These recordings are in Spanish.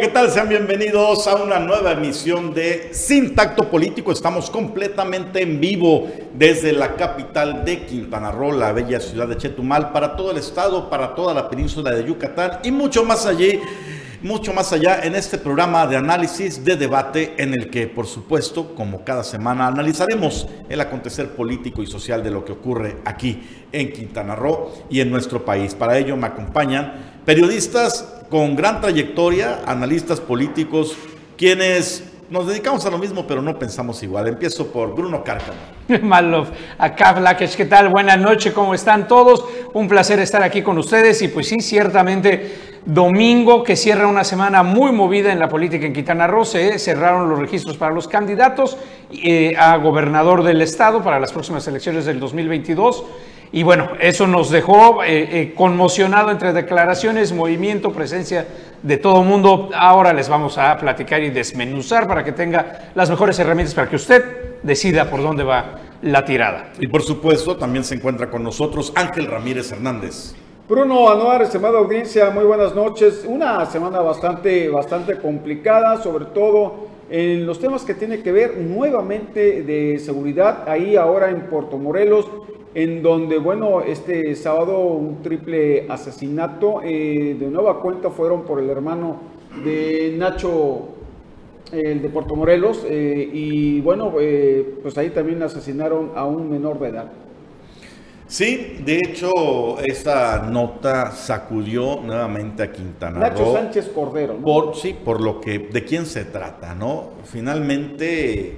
¿qué tal? Sean bienvenidos a una nueva emisión de Sin Tacto Político. Estamos completamente en vivo desde la capital de Quintana Roo, la bella ciudad de Chetumal, para todo el estado, para toda la península de Yucatán y mucho más allí mucho más allá en este programa de análisis, de debate, en el que, por supuesto, como cada semana, analizaremos el acontecer político y social de lo que ocurre aquí en Quintana Roo y en nuestro país. Para ello me acompañan periodistas con gran trayectoria, analistas políticos, quienes nos dedicamos a lo mismo, pero no pensamos igual. Empiezo por Bruno Cárcamo. Malov, acá ¿qué tal? Buenas noches, ¿cómo están todos? Un placer estar aquí con ustedes y pues sí, ciertamente domingo que cierra una semana muy movida en la política en Quintana Roo, se cerraron los registros para los candidatos eh, a gobernador del estado para las próximas elecciones del 2022. Y bueno, eso nos dejó eh, eh, conmocionado entre declaraciones, movimiento, presencia de todo mundo. Ahora les vamos a platicar y desmenuzar para que tenga las mejores herramientas para que usted decida por dónde va la tirada. Y por supuesto, también se encuentra con nosotros Ángel Ramírez Hernández. Bruno Anuar, estimada audiencia, muy buenas noches. Una semana bastante, bastante complicada, sobre todo en los temas que tiene que ver nuevamente de seguridad, ahí ahora en Puerto Morelos, en donde, bueno, este sábado un triple asesinato, eh, de nueva cuenta fueron por el hermano de Nacho, el de Puerto Morelos, eh, y bueno, eh, pues ahí también asesinaron a un menor de edad. Sí, de hecho, esta nota sacudió nuevamente a Quintana Roo. Nacho Sánchez Cordero, ¿no? Por, sí, por lo que, de quién se trata, ¿no? Finalmente,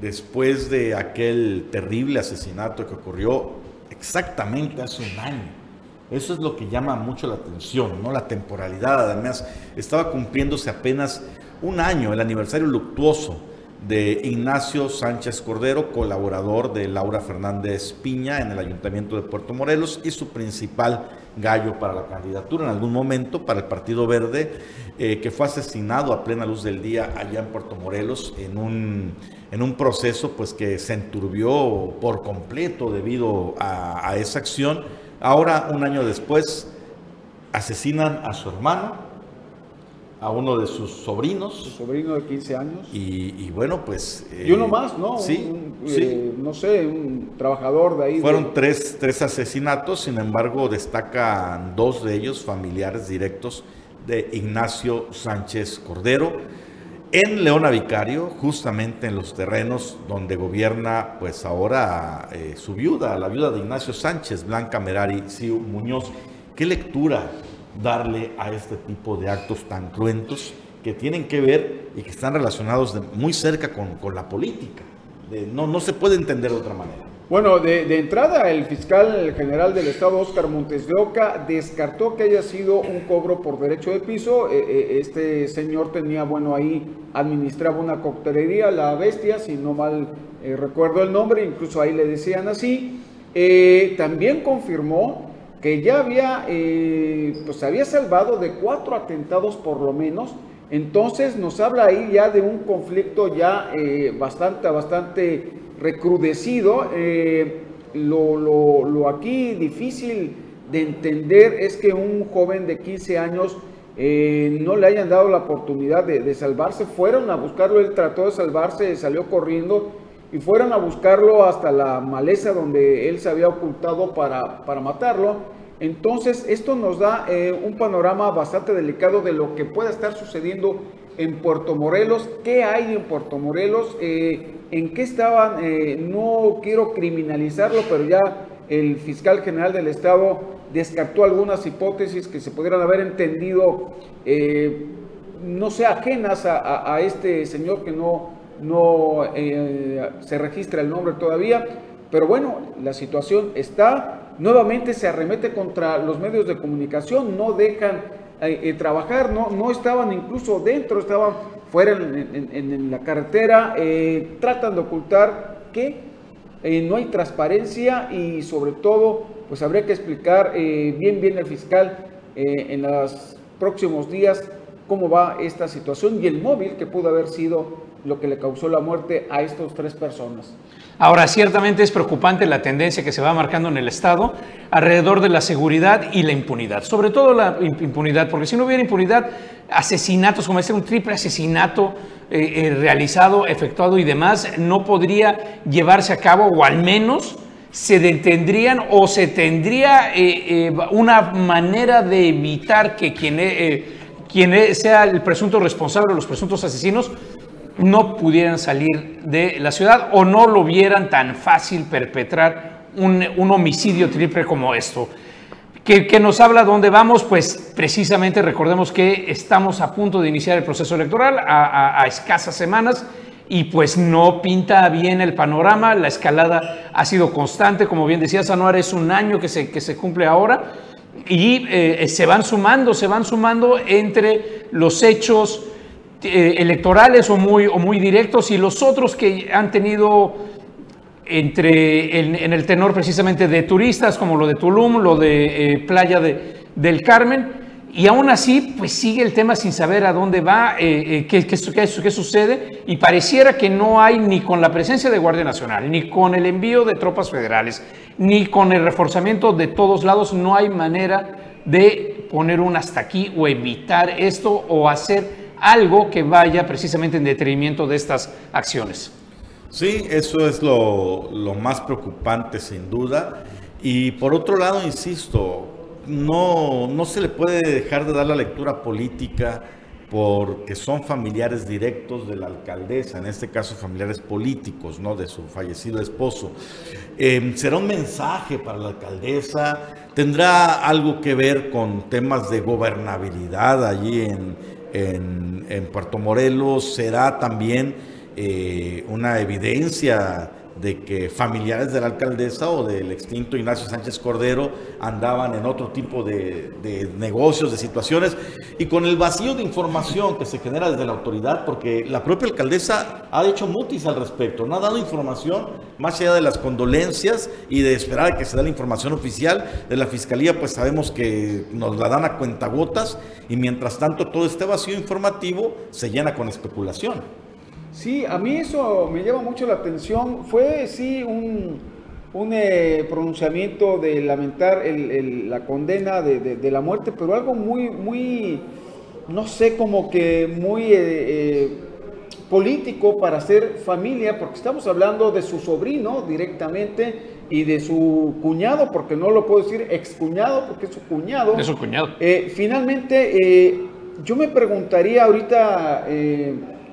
después de aquel terrible asesinato que ocurrió exactamente hace un año, eso es lo que llama mucho la atención, ¿no? La temporalidad, además, estaba cumpliéndose apenas un año, el aniversario luctuoso de Ignacio Sánchez Cordero, colaborador de Laura Fernández Piña en el Ayuntamiento de Puerto Morelos y su principal gallo para la candidatura en algún momento para el Partido Verde, eh, que fue asesinado a plena luz del día allá en Puerto Morelos en un, en un proceso pues, que se enturbió por completo debido a, a esa acción. Ahora, un año después, asesinan a su hermano, a uno de sus sobrinos. Su sobrino de 15 años. Y, bueno, pues... Eh, y uno más, ¿no? Sí, eh, no sé, un trabajador de ahí. Fueron tres, tres asesinatos, sin embargo destacan dos de ellos familiares directos de Ignacio Sánchez Cordero en Leona Vicario, justamente en los terrenos donde gobierna pues ahora eh, su viuda, la viuda de Ignacio Sánchez, Blanca Merari Siu Muñoz. ¿Qué lectura darle a este tipo de actos tan cruentos que tienen que ver y que están relacionados muy cerca con, la política. no, no se puede entender de otra manera. Bueno, de, entrada, el fiscal general del Estado, Oscar Montes de Oca, descartó que haya sido un cobro por derecho de piso. Eh, eh, este señor tenía, bueno, ahí administraba una coctelería, La Bestia, si no mal eh, recuerdo el nombre, incluso ahí le decían así. también confirmó que ya había, eh, pues había salvado de cuatro atentados por lo menos. Entonces nos habla ahí ya de un conflicto ya eh, bastante, bastante recrudecido. Eh, lo, lo, aquí difícil de entender es que un joven de 15 años no le hayan dado la oportunidad de, de, salvarse. Fueron a buscarlo, él trató de salvarse, salió corriendo y fueron a buscarlo hasta la maleza donde él se había ocultado para, para matarlo. Entonces, esto nos da eh, un panorama bastante delicado de lo que pueda estar sucediendo en Puerto Morelos. ¿Qué hay en Puerto Morelos? Eh, ¿En qué estaban? Eh, no quiero criminalizarlo, pero ya el fiscal general del Estado descartó algunas hipótesis que se pudieran haber entendido, no sé, ajenas a este señor que no no eh, se registra el nombre todavía, pero bueno, la situación está, nuevamente se arremete contra los medios de comunicación, no dejan eh, eh, trabajar, no, no estaban incluso dentro, estaban fuera en, la carretera, tratan de ocultar que no hay transparencia y sobre todo, pues habría que explicar bien, bien el fiscal en los próximos días cómo va esta situación y el móvil que pudo haber sido lo que le causó la muerte a estos tres personas. Ahora, ciertamente es preocupante la tendencia que se va marcando en el Estado alrededor de la seguridad y la impunidad. Sobre todo la impunidad, porque si no hubiera impunidad, asesinatos, como decir, un triple asesinato eh, eh, realizado, efectuado y demás, no podría llevarse a cabo, o al menos se detendrían o se tendría eh, una manera de evitar que quien, quien sea el presunto responsable o los presuntos asesinos no pudieran salir de la ciudad o no lo vieran tan fácil perpetrar un, homicidio triple como esto. ¿Qué nos habla dónde vamos? Pues precisamente recordemos que estamos a punto de iniciar el proceso electoral a, escasas semanas y pues no pinta bien el panorama, la escalada ha sido constante, como bien decía Sanuar, es un año que se, que se cumple ahora y eh, se van sumando, se van sumando entre los hechos eh, electorales o muy, o muy directos y los otros que han tenido entre en, el tenor precisamente de turistas como lo de Tulum, lo de eh, Playa de, del Carmen y aún así pues sigue el tema sin saber a dónde va, eh, qué, qué, qué, sucede y pareciera que no hay ni con la presencia de Guardia Nacional, ni con el envío de tropas federales, ni con el reforzamiento de todos lados, no hay manera de poner un hasta aquí o evitar esto o hacer algo que vaya precisamente en detrimento de estas acciones. Sí, eso es lo, más preocupante sin duda. Y por otro lado, insisto, no, no se le puede dejar de dar la lectura política porque son familiares directos de la alcaldesa, en este caso familiares políticos, ¿no? De su fallecido esposo. Em, será un mensaje para la alcaldesa, tendrá algo que ver con temas de gobernabilidad allí en, en, en Puerto Morelos será también eh, una evidencia de que familiares de la alcaldesa o del extinto Ignacio Sánchez Cordero andaban en otro tipo de, negocios, de situaciones, y con el vacío de información que se genera desde la autoridad, porque la propia alcaldesa ha hecho mutis al respecto, no ha dado información más allá de las condolencias y de esperar a que se dé la información oficial de la fiscalía, pues sabemos que nos la dan a cuentagotas, y mientras tanto todo este vacío informativo se llena con especulación. Sí, a mí eso me llama mucho la atención. Fue, sí, un, eh, pronunciamiento de lamentar la condena de, la muerte, pero algo muy, muy, no sé, como que muy eh, eh, político para hacer familia, porque estamos hablando de su sobrino directamente y de su cuñado, porque no lo puedo decir excuñado, porque es su cuñado. Es su cuñado. finalmente, yo me preguntaría ahorita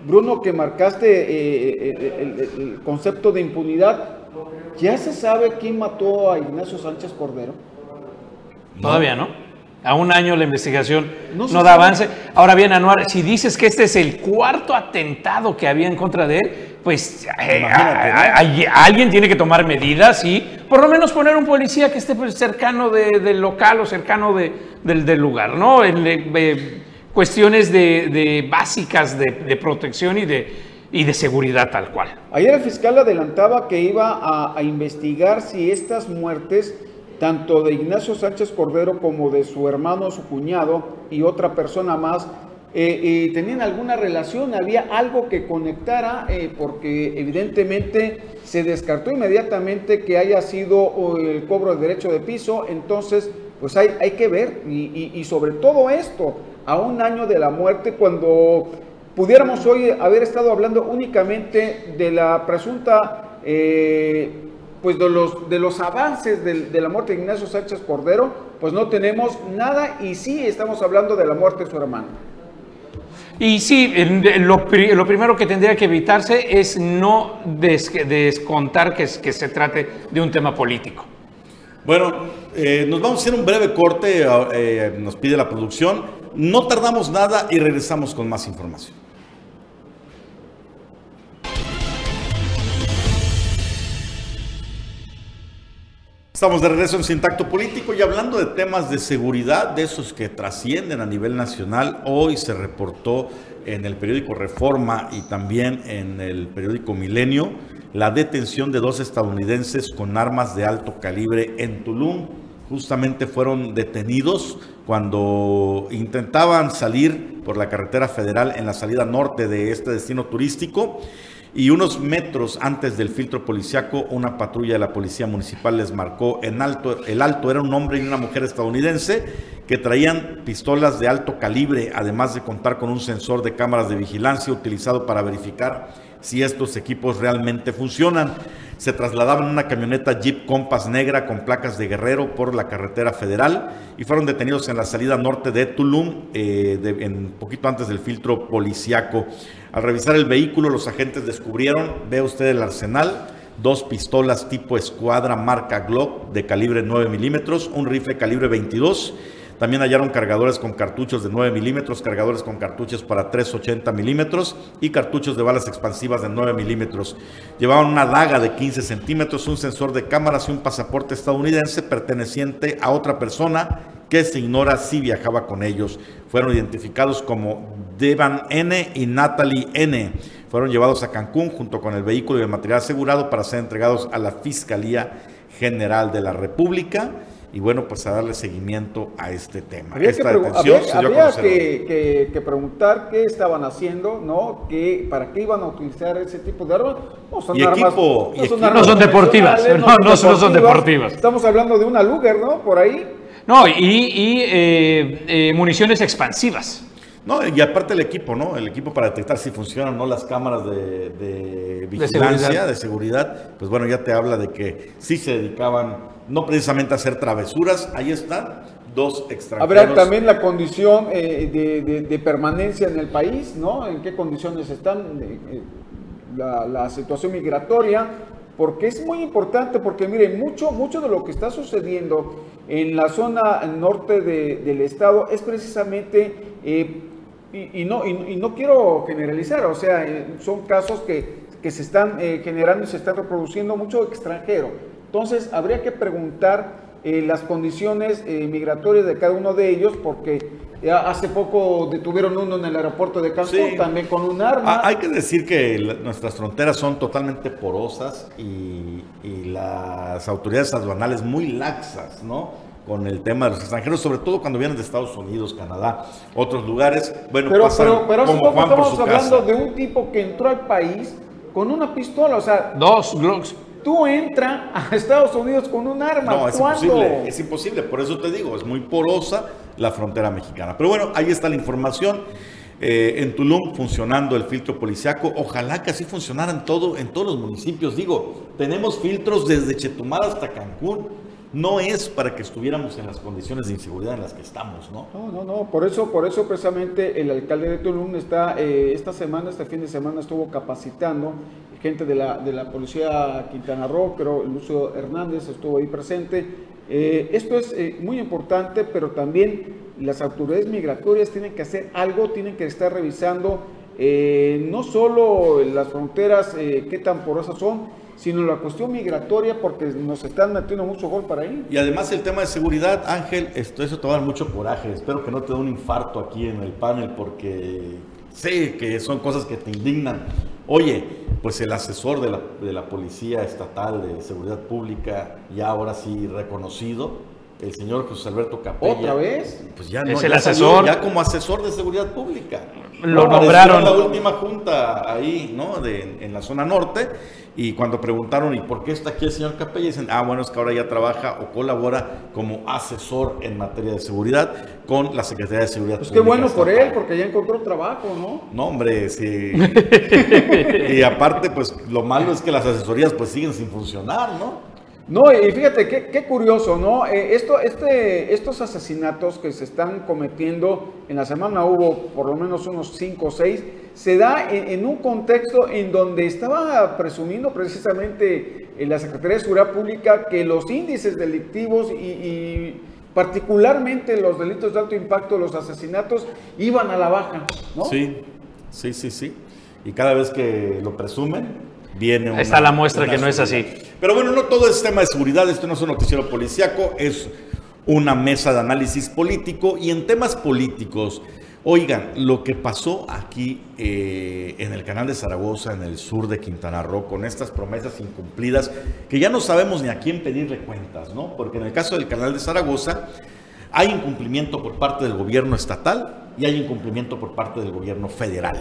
Bruno, que marcaste eh, eh, el, concepto de impunidad, ¿ya se sabe quién mató a Ignacio Sánchez Cordero? Todavía no. A un año la investigación no, da avance. Ahora bien, Anuar, si dices que este es el cuarto atentado que había en contra de él, pues eh, alguien tiene que tomar medidas y por lo menos poner un policía que esté pues, cercano del local o cercano del, lugar, ¿no? Cuestiones de, básicas de, protección y de, y de seguridad tal cual. Ayer el fiscal adelantaba que iba a, investigar si estas muertes, tanto de Ignacio Sánchez Cordero como de su hermano, su cuñado y otra persona más, eh, eh, tenían alguna relación, había algo que conectara, eh, porque evidentemente se descartó inmediatamente que haya sido el cobro de derecho de piso, entonces pues hay, hay que ver, y sobre todo esto, a un año de la muerte, cuando pudiéramos hoy haber estado hablando únicamente de la presunta, eh, pues de los, de los avances de, la muerte de Ignacio Sánchez Cordero, pues no tenemos nada y sí estamos hablando de la muerte de su hermano. Y sí, lo, primero que tendría que evitarse es no descontar que, que se trate de un tema político. Bueno, eh, nos vamos a hacer un breve corte, eh, nos pide la producción. No tardamos nada y regresamos con más información. Estamos de regreso en Sintacto Político y hablando de temas de seguridad, de esos que trascienden a nivel nacional. Hoy se reportó en el periódico Reforma y también en el periódico Milenio la detención de dos estadounidenses con armas de alto calibre en Tulum. Justamente fueron detenidos cuando intentaban salir por la carretera federal en la salida norte de este destino turístico y unos metros antes del filtro policiaco, una patrulla de la policía municipal les marcó en alto. El alto era un hombre y una mujer estadounidense que traían pistolas de alto calibre, además de contar con un sensor de cámaras de vigilancia utilizado para verificar si estos equipos realmente funcionan. Se trasladaban en una camioneta Jeep Compass negra con placas de Guerrero por la carretera federal y fueron detenidos en la salida norte de Tulum, eh, en poquito antes del filtro policiaco. Al revisar el vehículo, los agentes descubrieron, ve usted el arsenal, dos pistolas tipo escuadra marca Glock de calibre 9 milímetros, un rifle calibre 22 también hallaron cargadores con cartuchos de 9 milímetros, cargadores con cartuchos para 380 milímetros y cartuchos de balas expansivas de 9 milímetros. Llevaban una daga de 15 centímetros, un sensor de cámaras y un pasaporte estadounidense perteneciente a otra persona que se ignora si viajaba con ellos. Fueron identificados como Devan N y Natalie N. Fueron llevados a Cancún junto con el vehículo y el material asegurado para ser entregados a la Fiscalía General de la República y bueno, pues a darle seguimiento a este tema. Habría, que, que, preguntar qué estaban haciendo, ¿no? ¿Qué, ¿Para qué iban a utilizar ese tipo de armas? No son armas, no, son, deportivas, no, son deportivas. Estamos hablando de una Luger, ¿no? Por ahí. No, y, y eh, eh, municiones expansivas. No, y aparte el equipo, ¿no? El equipo para detectar si funcionan o no las cámaras de, vigilancia, de seguridad. pues bueno, ya te habla de que sí se dedicaban, no precisamente hacer travesuras, ahí están, dos extranjeros. Habrá también la condición eh, de, permanencia en el país, ¿no? En qué condiciones están, eh, eh, la, situación migratoria, porque es muy importante, porque miren, mucho, mucho de lo que está sucediendo en la zona norte del estado es precisamente y, no, y, no quiero generalizar, o sea, eh, son casos que, se están eh, generando y se están reproduciendo mucho extranjero. Entonces, habría que preguntar eh, las condiciones migratorias de cada uno de ellos, porque hace poco detuvieron uno en el aeropuerto de Cancún, también con un arma. Ah, hay que decir que nuestras fronteras son totalmente porosas y, y las autoridades aduanales muy laxas, ¿no? con el tema de los extranjeros, sobre todo cuando vienen de Estados Unidos, Canadá, otros lugares. Bueno, pero, pero, pero hace poco estamos hablando de un tipo que entró al país con una pistola, o sea, dos Glocks. Tú entras a Estados Unidos con un arma. No, es imposible, es imposible. Por eso te digo, es muy porosa la frontera mexicana. Pero bueno, ahí está la información. Eh, en Tulum funcionando el filtro policiaco. Ojalá que así funcionara en, todo, en todos los municipios. Digo, tenemos filtros desde Chetumal hasta Cancún no es para que estuviéramos en las condiciones de inseguridad en las que estamos, ¿no? No, no, no, por eso, por eso precisamente el alcalde de Tulum está, eh, esta semana, este fin de semana estuvo capacitando gente de la, de la policía Quintana Roo, pero Lucio Hernández estuvo ahí presente. Eh, esto es eh, muy importante, pero también las autoridades migratorias tienen que hacer algo, tienen que estar revisando no solo las fronteras, qué tan porosas son, sino la cuestión migratoria porque nos están metiendo mucho gol para ahí. Y además el tema de seguridad, Ángel, esto, eso te va a dar mucho coraje. Espero que no te dé un infarto aquí en el panel porque sé que son cosas que te indignan. Oye, pues el asesor de la, de la Policía Estatal de Seguridad Pública, ya ahora sí reconocido, el señor José Alberto Capella. ¿Otra vez? Pues ya no, es el asesor. ya como asesor de seguridad pública. Lo nombraron. En la última junta ahí, ¿no? De, en la zona norte. Y cuando preguntaron, ¿y por qué está aquí el señor Capella? Dicen, ah, bueno, es que ahora ya trabaja o colabora como asesor en materia de seguridad con la Secretaría de Seguridad pues qué bueno por él, porque ya encontró trabajo, ¿no? No, hombre, sí. y aparte, pues lo malo es que las asesorías pues siguen sin funcionar, ¿no? No, y fíjate qué, curioso, ¿no? Eh, esto, este, estos asesinatos que se están cometiendo, en la semana hubo por lo menos unos 5 o 6, se da en, un contexto en donde estaba presumiendo precisamente en la Secretaría de Seguridad Pública que los índices delictivos y, particularmente los delitos de alto impacto, los asesinatos, iban a la baja, ¿no? Sí, sí, sí, sí. Y cada vez que lo presumen, viene Está la muestra que no es así. Pero bueno, no todo es tema de seguridad, esto no es un noticiero policíaco, es una mesa de análisis político y en temas políticos, oigan, lo que pasó aquí eh, en el canal de Zaragoza, en el sur de Quintana Roo, con estas promesas incumplidas, que ya no sabemos ni a quién pedirle cuentas, ¿no? Porque en el caso del canal de Zaragoza, Hay incumplimiento por parte del gobierno estatal y hay incumplimiento por parte del gobierno federal.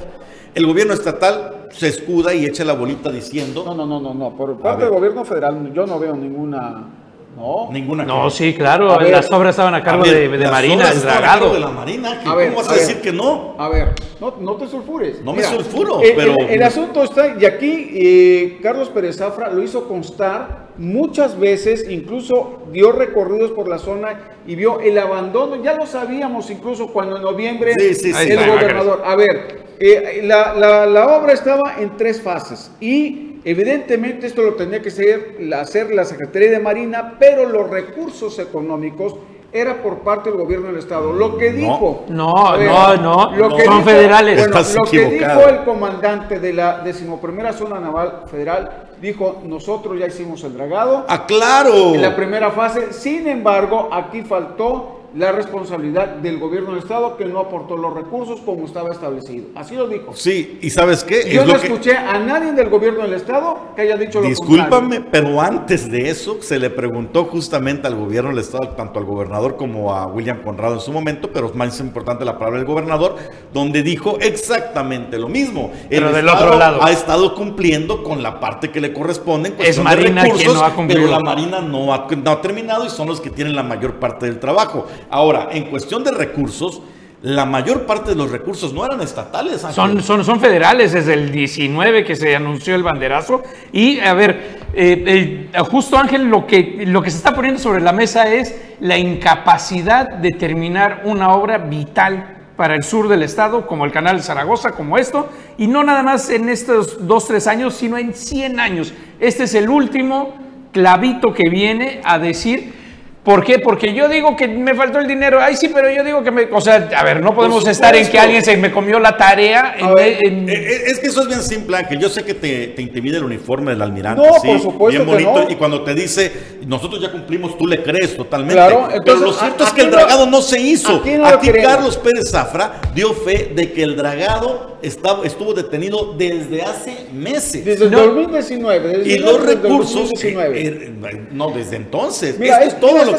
El gobierno estatal se escuda y echa la bolita diciendo... No, no, no, no, no. por parte del gobierno federal yo no veo ninguna no, ninguna. No, sí, claro, las obras estaban a cargo de, Marina, el dragado. de la Marina, ¿cómo vas a, decir que no? A ver, no, te sulfures. No me sulfuro, pero... El, asunto está, y aquí eh, Carlos Pérez Zafra lo hizo constar muchas veces, incluso dio recorridos por la zona y vio el abandono, ya lo sabíamos incluso cuando en noviembre el gobernador... A ver, eh, la, la obra estaba en tres fases y Evidentemente esto lo tenía que hacer, hacer la Secretaría de Marina, pero los recursos económicos era por parte del gobierno del estado. Lo que dijo. No, no, no, son federales. lo que dijo el comandante de la decimoprimera zona naval federal, dijo, nosotros ya hicimos el dragado. Ah, claro. En la primera fase, sin embargo, aquí faltó la responsabilidad del gobierno del Estado que no aportó los recursos como estaba establecido. Así lo dijo. Sí, y ¿sabes qué? Yo no escuché a nadie del gobierno del Estado que haya dicho lo Discúlpame, pero antes de eso se le preguntó justamente al gobierno del Estado, tanto al gobernador como a William Conrado en su momento, pero es más importante la palabra del gobernador, donde dijo exactamente lo mismo. Pero del otro lado. Ha estado cumpliendo con la parte que le corresponde en es Marina de recursos, no ha pero la Marina no ha, no ha terminado y son los que tienen la mayor parte del trabajo. Ahora, en cuestión de recursos, la mayor parte de los recursos no eran estatales. Son, son, son, federales, desde el 19 que se anunció el banderazo. Y a ver, eh, justo Ángel, lo que, lo que se está poniendo sobre la mesa es la incapacidad de terminar una obra vital para el sur del estado, como el canal de Zaragoza, como esto, y no nada más en estos dos, tres años, sino en 100 años. Este es el último clavito que viene a decir ¿Por qué? Porque yo digo que me faltó el dinero. Ay, sí, pero yo digo que me. O sea, a ver, no podemos estar en que alguien se me comió la tarea. Eh, eh, es que eso es bien simple, Ángel. Yo sé que te, te intimida el uniforme del almirante. No, por supuesto. Bien bonito. Y cuando te dice, nosotros ya cumplimos, tú le crees totalmente. Claro, pero lo cierto es que el dragado no se hizo. Aquí Carlos Pérez Zafra dio fe de que el dragado estaba, estuvo detenido desde hace meses. Desde el 2019. y los recursos. Eh, no, desde entonces. Mira, Esto es todo lo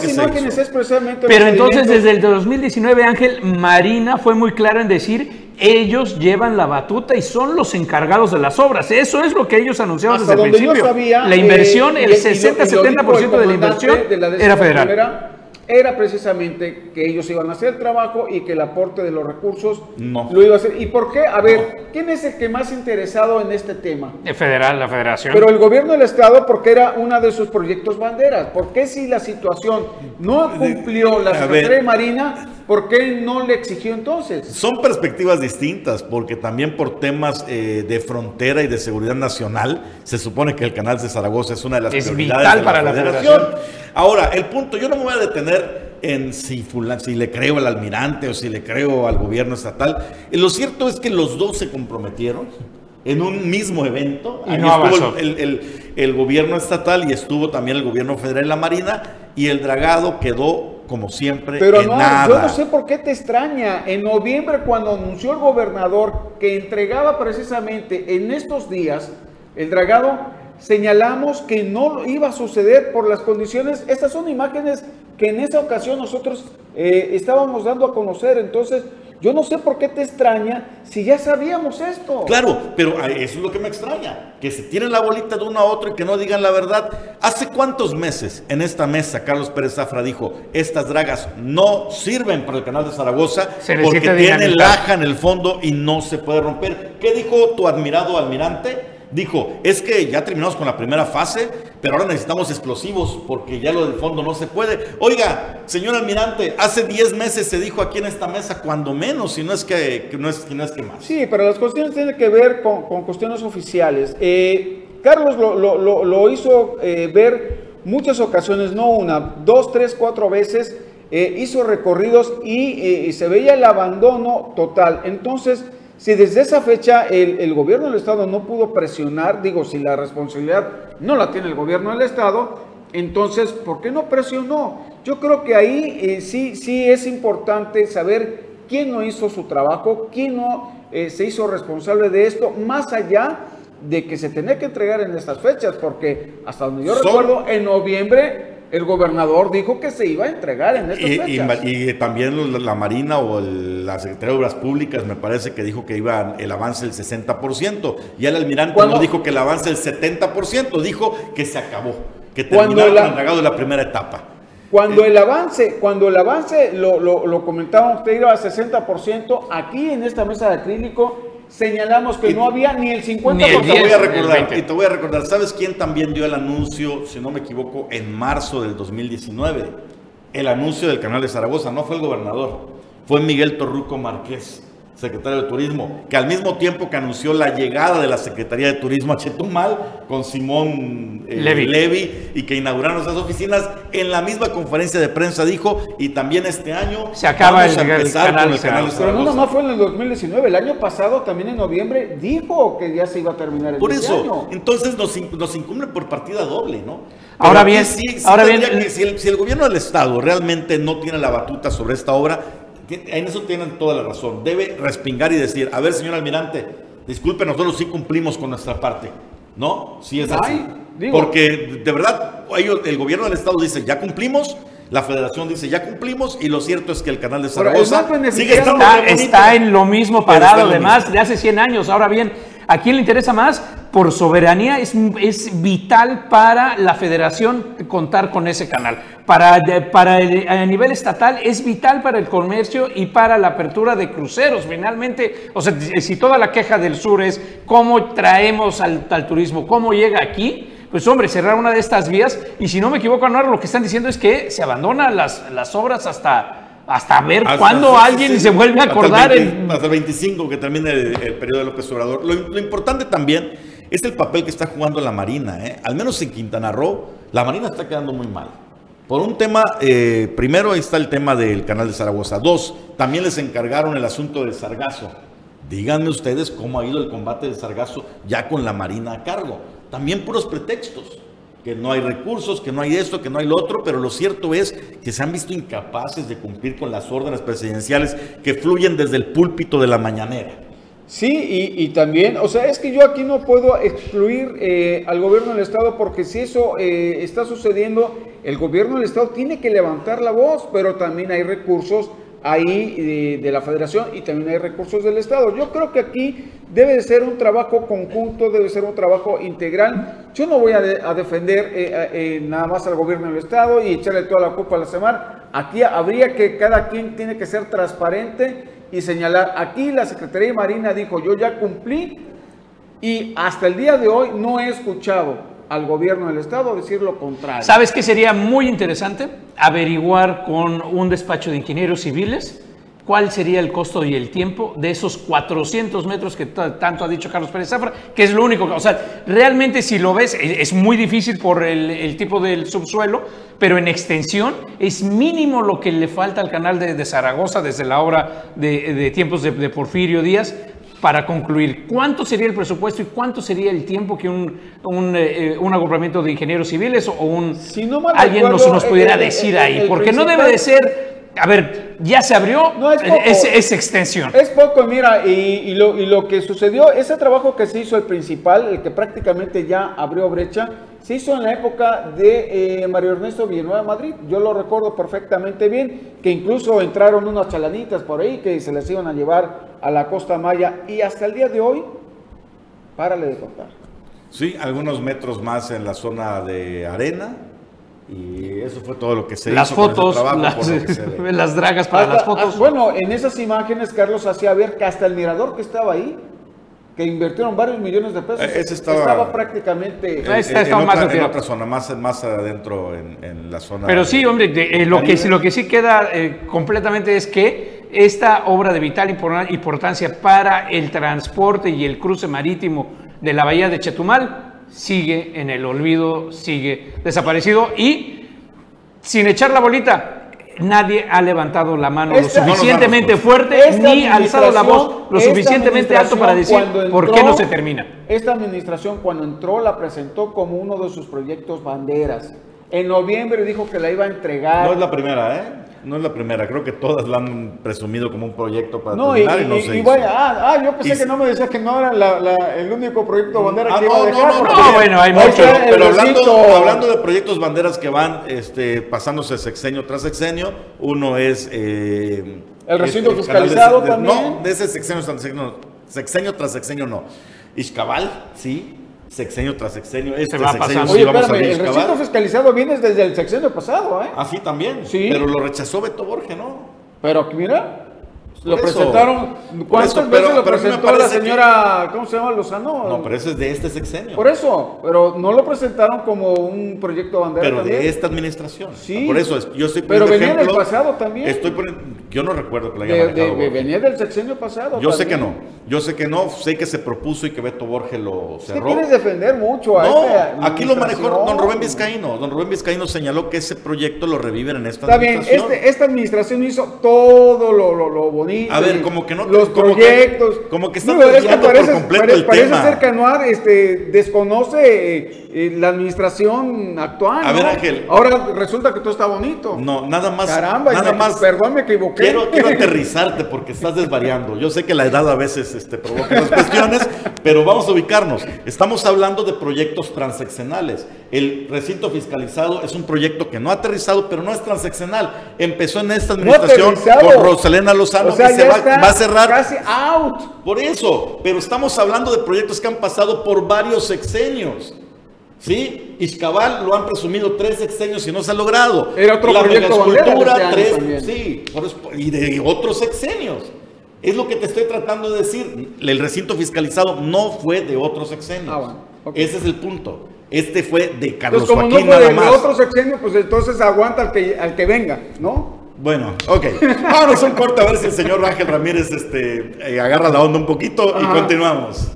pero entonces desde el 2019, Ángel, Marina fue muy clara en decir, ellos llevan la batuta y son los encargados de las obras. Eso es lo que ellos anunciaron desde el principio. la inversión, eh, el 60-70% de la inversión era federal era precisamente que ellos iban a hacer el trabajo y que el aporte de los recursos no. lo iba a hacer. ¿Y por qué? A ver, ¿quién es el que más interesado en este tema? El federal, la federación. Pero el gobierno del estado porque era uno de sus proyectos banderas. ¿Por qué si la situación no cumplió la Secretaría de Marina, por qué no le exigió entonces? Son perspectivas distintas, porque también por temas eh, de frontera y de seguridad nacional, se supone que el canal de Zaragoza es una de las es vital para la federación. Ahora, el punto, yo no me voy a detener en si, si le creo al almirante o si le creo al gobierno estatal. Lo cierto es que los dos se comprometieron en un mismo evento. Y no estuvo el, gobierno estatal y estuvo también el gobierno federal y la Marina y el dragado quedó como siempre Pero no, yo no sé por qué te extraña. En noviembre cuando anunció el gobernador que entregaba precisamente en estos días el dragado señalamos que no iba a suceder por las condiciones. Estas son imágenes que en esa ocasión nosotros eh, estábamos dando a conocer. Entonces, yo no sé por qué te extraña si ya sabíamos esto. Claro, pero eso es lo que me extraña, que se tiren la bolita de uno a otro y que no digan la verdad. ¿Hace cuántos meses en esta mesa Carlos Pérez Zafra dijo, estas dragas no sirven para el canal de Zaragoza porque tiene laja en el fondo y no se puede romper? ¿Qué dijo tu admirado almirante? Dijo, es que ya terminamos con la primera fase, pero ahora necesitamos explosivos porque ya lo del fondo no se puede. Oiga, señor almirante, hace 10 meses se dijo aquí en esta mesa, cuando menos, si no es que, es, no es que más. Sí, pero las cuestiones tienen que ver con, cuestiones oficiales. Eh, Carlos lo, hizo eh, ver muchas ocasiones, no una, dos, tres, cuatro veces, eh, hizo recorridos y se veía el abandono total. Entonces, si desde esa fecha el, gobierno del Estado no pudo presionar, digo, si la responsabilidad no la tiene el gobierno del Estado, entonces, ¿por qué no presionó? Yo creo que ahí eh, sí, sí es importante saber quién no hizo su trabajo, quién no eh, se hizo responsable de esto, más allá de que se tenía que entregar en estas fechas, porque hasta donde yo recuerdo, en noviembre el gobernador dijo que se iba a entregar en estas Y, fechas. y- y también la- Marina o el- la Secretaría de Obras Públicas me parece que dijo que iba el avance del 60%. Y el almirante Cuando- no dijo que el avance del 70%, dijo que se acabó, que terminaron la- el entregado de la primera etapa. Cuando el avance, cuando el avance, lo, lo, lo comentaba usted, iba a 60%, aquí en esta mesa de acrílico señalamos que Y- no había ni el 50%. Ni el Y te voy 10, a recordar, 20. y te voy a recordar, ¿sabes quién también dio el anuncio, si no me equivoco, en marzo del 2019? El anuncio del canal de Zaragoza, no fue el gobernador, fue Miguel Torruco Márquez, secretario de Turismo, que al mismo tiempo que anunció la llegada de la Secretaría de Turismo a Chetumal con Simón eh, Levy. Levy y que inauguraron esas oficinas, en la misma conferencia de prensa dijo, y también este año Se acaba vamos el- a el empezar canal con el canal de Zaragoza. Pero no nomás fue en el 2019, el año pasado, también en noviembre, dijo que ya se iba a terminar el Por eso, año. entonces nos, nos incumbe por partida doble, ¿no? Ahora bien, sí- sí ahora bien, tendría que- si, el, si el gobierno del Estado realmente no tiene la batuta sobre esta obra, en eso tienen toda la razón. Debe respingar y decir, a ver, señor almirante, disculpe, nosotros sí cumplimos con nuestra parte. ¿No? Sí es así. Digo- Porque de verdad, ellos, el gobierno del Estado dice, ya cumplimos, la federación dice, ya cumplimos, y lo cierto es que el canal de Zaragoza sigue estando Está, en lo mismo parado, además, de hace 100 años. Ahora bien, ¿a quién le interesa más? Por soberanía es, es vital para la federación contar con ese canal. Para, para el- a nivel estatal es vital para el comercio y para la apertura de cruceros. Finalmente, o sea, si toda la queja del sur es cómo traemos al, al turismo, cómo llega aquí, pues hombre, cerrar una de estas vías, y si no me equivoco, Anuar, lo que están diciendo es que se abandonan las, las obras hasta, hasta ver Hasta- cuándo alguien sí. se vuelve a Hasta el acordar. 20 en- Hasta el 25 que termine el, el periodo de López Obrador. Lo, lo importante también es el papel que está jugando la Marina. ¿eh? Al menos en Quintana Roo, la Marina está quedando muy mal. Por un tema, eh, primero está el tema del canal de Zaragoza. Dos, también les encargaron el asunto del sargazo. Díganme ustedes cómo ha ido el combate del sargazo ya con la Marina a cargo. También puros pretextos que no hay recursos, que no hay esto, que no hay lo otro, pero lo cierto es que se han visto incapaces de cumplir con las órdenes presidenciales que fluyen desde el púlpito de la mañanera. Sí, y, también, o sea, es que yo aquí no puedo excluir eh, al gobierno del Estado porque si eso eh, está sucediendo, el gobierno del Estado tiene que levantar la voz, pero también hay recursos ahí de, la federación y también hay recursos del Estado. Yo creo que aquí debe de ser un trabajo conjunto, debe ser un trabajo integral. Yo no voy a, de- a defender eh, eh, nada más al gobierno del Estado y echarle toda la culpa a la semana. Aquí habría que, cada quien tiene que ser transparente y señalar, aquí la Secretaría de Marina dijo, yo ya cumplí y hasta el día de hoy no he escuchado al gobierno del Estado decir lo contrario. ¿Sabes qué sería muy interesante? Averiguar con un despacho de ingenieros civiles cuál sería el costo y el tiempo de esos 400 metros que ta- tanto ha dicho Carlos Pérez Zafra, que es lo único que, o sea, realmente si lo ves, es muy difícil por el, tipo del subsuelo, pero en extensión es mínimo lo que le falta al canal de, Zaragoza desde la obra de, tiempos de Porfirio Díaz para concluir. ¿Cuánto sería el presupuesto y cuánto sería el tiempo que un, un, eh, un agrupamiento de ingenieros civiles o un Si no mal alguien nos, recuerdo, nos pudiera el- decir el- ahí? el Porque no debe de ser, a ver, ya se abrió, No, es poco. es, es extensión. Es poco, mira, y, y lo, y lo que sucedió, ese trabajo que se hizo el principal, el que prácticamente ya abrió brecha, se hizo en la época de eh, Mario Ernesto Villanueva Madrid. Yo lo recuerdo perfectamente bien, que incluso entraron unas chalanitas por ahí que se les iban a llevar a la Costa Maya y hasta el día de hoy, párale de contar. Sí, algunos metros más en la zona de arena y eso fue todo lo que se las hizo fotos, trabajo, las, lo que se las dragas para Hasta- las fotos. ah, bueno, en esas imágenes Carlos hacía ver que hasta el mirador que estaba ahí, que invirtieron varios millones de pesos, ese estaba- prácticamente... Ahí está, En- estaba en, más otra, en otra zona, más, más adentro en, en la zona. Pero sí, hombre, de- eh, lo, que, lo que sí queda eh, completamente es que esta obra de vital impor- importancia para el transporte y el cruce marítimo de la bahía de Chetumal sigue en el olvido, sigue desaparecido y sin echar la bolita, nadie ha levantado la mano Esta- lo suficientemente fuerte ni alzado la voz lo suficientemente alto para decir por qué no se termina. Esta administración cuando entró la presentó como uno de sus proyectos banderas. En noviembre dijo que la iba a entregar. No es la primera, ¿eh? No es la primera, creo que todas la han presumido como un proyecto para No, terminar y, no y- se y hizo. vaya, ah, ah, yo pensé Y- que no me decías que no era la- la- el único proyecto bandera Ah, que no, iba a no, dejar. no, porque no, bueno, hay ahorita mucho, el Pero hablando, hablando de proyectos banderas que van este, pasándose sexenio tras sexenio, uno es... eh, El recinto este, fiscalizado de- también. No, de ese sexenio tras sexenio, sexenio tras sexenio no. Ixcabal, sí, sexenio tras sexenio. Este va sexenio pasando. sí Oye, vamos a espérame, ver el recinto fiscalizado viene desde el sexenio pasado, ¿eh? Ah, sí, también. Sí. Pero lo rechazó Beto Borges, ¿no? Pero mira, lo eso. presentaron. ¿Cuántas eso, veces pero- lo pero presentó la que- señora, ¿cómo se llama? Lozano. No, pero eso es de este sexenio. Por eso, pero no lo presentaron como un proyecto bandera. Pero también. de esta administración. Sí. Por eso es- yo estoy Pero venía del pasado también. Estoy poniendo, yo no recuerdo que lo haya De- venía del sexenio pasado. Yo sé que no. Yo sé que no. Sé que se propuso y que Beto Borges lo Usted cerró. quieres defender mucho a No, esta aquí lo manejó don Rubén Vizcaíno. Don Rubén Vizcaíno señaló que ese proyecto lo reviven en esta Está bien, administración. este- esta administración hizo todo lo, lo, lo bonito. A ver, como que no- Los como que- proyectos. como que está Digo, es que por parece, completo pare- el parece tema. ser que Anuar este, desconoce eh, eh, la administración actual. A ver, ¿no? Ángel. Ahora resulta que todo está bonito. No, nada más. Caramba, nada me- más. perdón, me equivoqué. Quiero, quiero aterrizarte porque estás desvariando. Yo sé que la edad a veces este, provoca las cuestiones, pero vamos a ubicarnos. Estamos hablando de proyectos transeccionales. El recinto fiscalizado es un proyecto que no ha aterrizado, pero no es transeccional. Empezó en esta No administración aterrizado. con Rosalena Lozano O sea, y se va, va a cerrar. Casi out. Por eso, pero estamos hablando de proyectos que han pasado por varios sexenios. ¿Sí? Izcabal lo han presumido tres sexenios y no se ha logrado. Era otro La megaescultura, este tres, también. sí, y de otros sexenios. Es lo que te estoy tratando de decir. El recinto fiscalizado no fue de otros sexenios. Ah, bueno, Ese es el punto. Este fue de Carlos Entonces, como no Joaquín fue nada de, más. de otro sexenio, pues entonces aguanta al que, al que venga, ¿no? Bueno, ok. Vámonos a un corte a ver si el señor Ángel Ramírez este, eh, agarra la onda un poquito y continuamos.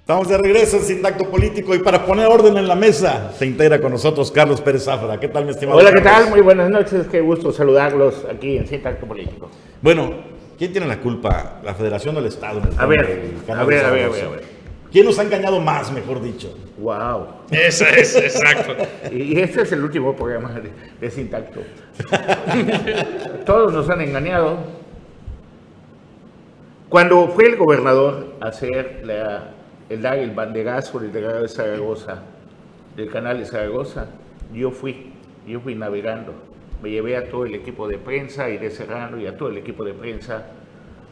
Estamos de regreso en Sin Tacto Político y para poner orden en la mesa se integra con nosotros Carlos Pérez Zafra. ¿Qué tal, mi estimado? Hola, ¿qué tal? Muy buenas noches. Qué gusto saludarlos aquí en Sin Tacto Político. Bueno, ¿quién tiene la culpa? ¿La Federación o el Estado? el A ver, a ver, a ver, a ver, a ver. ¿Quién nos ha engañado más, mejor dicho? Wow. Esa es, exacto. Y este es el último programa de, de Sin Tacto. Todos nos han engañado. Cuando fue el gobernador a hacer la- el el banderazo del delegado de Zaragoza, del canal de Zaragoza, yo fui, yo fui navegando. Me llevé a todo el equipo de prensa de Serrano y a todo el equipo de prensa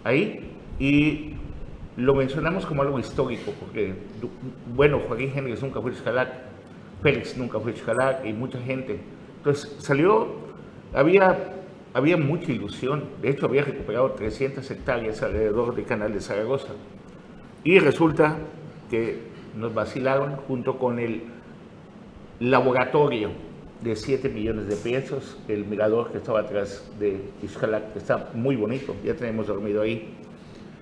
ahí y lo mencionamos como algo histórico porque, bueno, Joaquín Henry nunca fue Xcalac, Félix nunca fue Xcalac y mucha gente. Entonces salió, había, había mucha ilusión, de hecho había recuperado 300 hectáreas alrededor del canal de Zaragoza. Y resulta que nos vacilaron junto con el laboratorio de 7 millones de pesos, el mirador que estaba atrás de Xcalac, que está muy bonito, ya tenemos dormido ahí.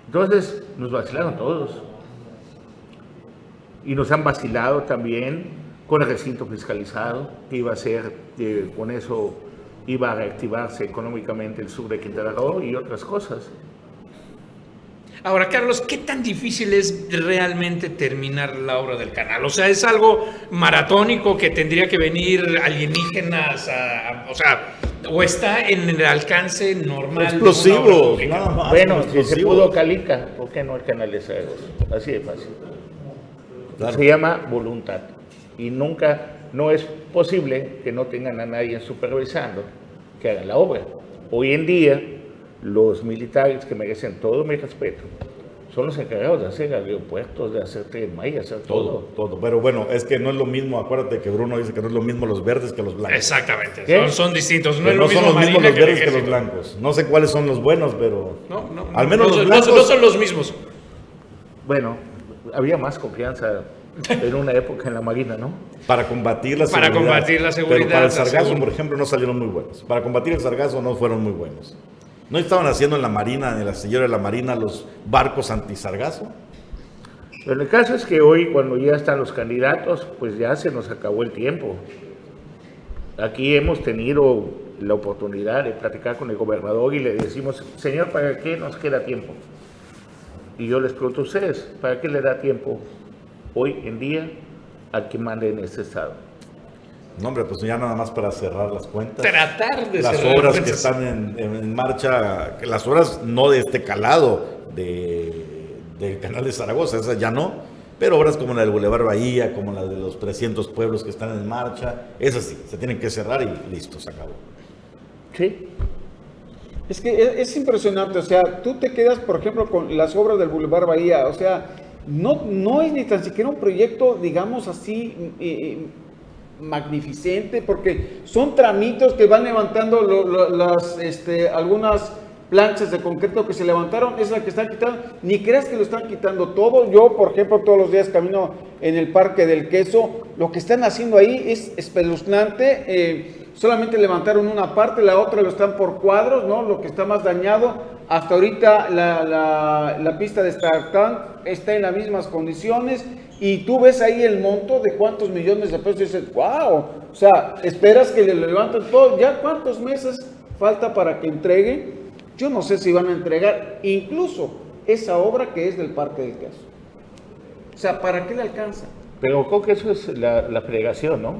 Entonces nos vacilaron todos. Y nos han vacilado también con el recinto fiscalizado, que iba a ser, con eso iba a reactivarse económicamente el sur de Quintana Roo y otras cosas. Ahora, Carlos, ¿qué tan difícil es realmente terminar la obra del canal? O sea, ¿es algo maratónico que tendría que venir alienígenas a, a- o sea, o está en el alcance normal? de una obra más. Bueno, si se pudo Calica, ¿por qué no el canal de Zaragoza? Así de fácil. Claro. Se llama voluntad. Y nunca, no es posible que no tengan a nadie supervisando que hagan la obra. Hoy en día, los militares que merecen todo mi respeto son los encargados de hacer aeropuertos, de hacer tren Maya, hacer Todo, todo. todo. Pero bueno, es que no es lo mismo. Acuérdate que Bruno dice que no es lo mismo los verdes que los blancos. Exactamente, ¿Qué? son, son distintos. No Que es no, lo son los mismos los verdes que los blancos. No sé cuáles son los buenos, pero. No, no, Al no, menos no, los son- blancos. no son los mismos. Bueno, había más confianza en una época en la Marina, ¿no? Para combatir la Para seguridad. combatir la seguridad, Pero para el sargazo, por ejemplo, no salieron muy buenos. Para combatir el sargazo no fueron muy buenos. ¿No estaban haciendo en la Marina, en la señora de la Marina, los barcos anti-sargazo? Pero el caso es que hoy, cuando ya están los candidatos, pues ya se nos acabó el tiempo. Aquí hemos tenido la oportunidad de platicar con el gobernador y le decimos, señor, ¿para qué nos queda tiempo? Y yo les pregunto a ustedes, ¿para qué le da tiempo hoy en día al que manda en este estado. No, hombre, pues ya nada más para cerrar las cuentas. Tratar de las cerrar obras que están en, en marcha, que las obras no de este calado de, del canal de Zaragoza, esas ya no, pero obras como la del Boulevard Bahía, como la de los 300 pueblos que están en marcha, esas sí, se tienen que cerrar y listo, se acabó. Sí, Es que es, es impresionante, o sea, tú te quedas, por ejemplo, con las obras del Boulevard Bahía, o sea, no, no es ni tan siquiera un proyecto, digamos así, eh, magnificente, porque son tramitos que van levantando las, este, algunas planchas de concreto que se levantaron, es la que están quitando, ni creas que lo están quitando todo, yo, por ejemplo, todos los días camino en el Parque del Queso, lo que están haciendo ahí es espeluznante, eh, solamente levantaron una parte, la otra lo están por cuadros, ¿no? Lo que está más dañado. Hasta ahorita la, la- pista de Startán está en las mismas condiciones y tú ves ahí el monto de cuántos millones de pesos y dices, wow, o sea, esperas que le levanten todo, ya cuántos meses falta para que entreguen. Yo no sé si van a entregar incluso esa obra que es del Parque del Queso. O sea, ¿para qué le alcanza? pero creo que eso es la, la fregación, ¿no?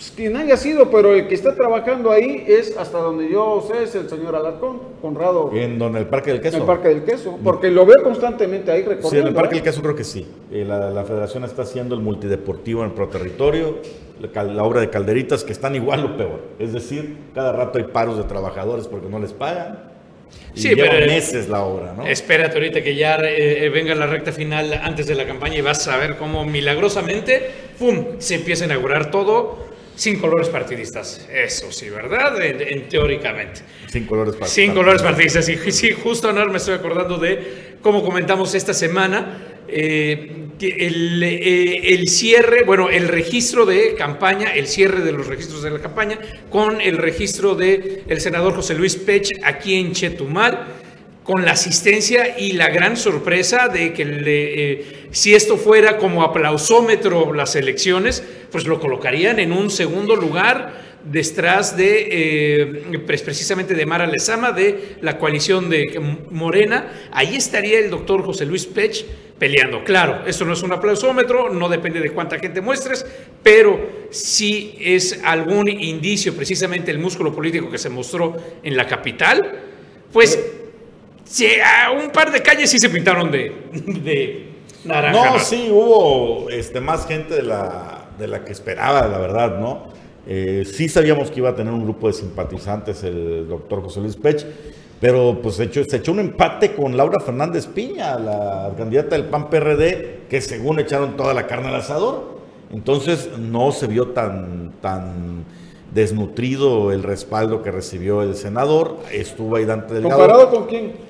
Pues quien haya sido, pero el que está trabajando ahí es, hasta donde yo sé, es el señor Alarcón, Conrado, En donde el Parque del en Queso. el Parque del Queso, porque lo veo constantemente ahí recorriendo. Sí, en el Parque ¿eh? del Queso creo que sí. Eh, la, la federación está haciendo el multideportivo en el proterritorio, la, obra de calderitas que están igual o peor. Es decir, cada rato hay paros de trabajadores porque no les pagan. Y Sí, lleva pero- meses la obra, ¿no? Espérate ahorita que ya eh, eh, venga la recta final antes de la campaña y vas a ver cómo milagrosamente, ¡pum!, se empieza a inaugurar todo sin colores partidistas. Eso sí, ¿verdad? En- en- teóricamente. Sin colores para Sin colores partidistas. Y sí, justo ahora me estoy acordando de cómo comentamos esta semana eh, el, eh, el cierre, bueno, el registro de campaña, el cierre de los registros de la campaña con el registro de el senador José Luis Pech aquí en Chetumal con la asistencia y la gran sorpresa de que eh, si esto fuera como aplausómetro las elecciones, pues lo colocarían en un segundo lugar detrás de, eh, pues precisamente de Mara Lezama, de la coalición de Morena. Ahí estaría el doctor José Luis Pech peleando. Claro, esto no es un aplausómetro, no depende de cuánta gente muestres, pero sí es algún indicio, precisamente el músculo político que se mostró en la capital, pues Sí, a un par de calles sí se pintaron de, de naranja. No, sí, hubo este, más gente de la, de la que esperaba, la verdad, ¿no? Eh, sí sabíamos que iba a tener un grupo de simpatizantes el doctor José Luis Pech, pero pues se echó, se echó un empate con Laura Fernández Piña, la candidata del PAN PRD, que según echaron toda la carne al asador. Entonces no se vio tan, tan desnutrido el respaldo que recibió el senador. Estuvo ahí Dante Delgado. ¿Comparado con quién?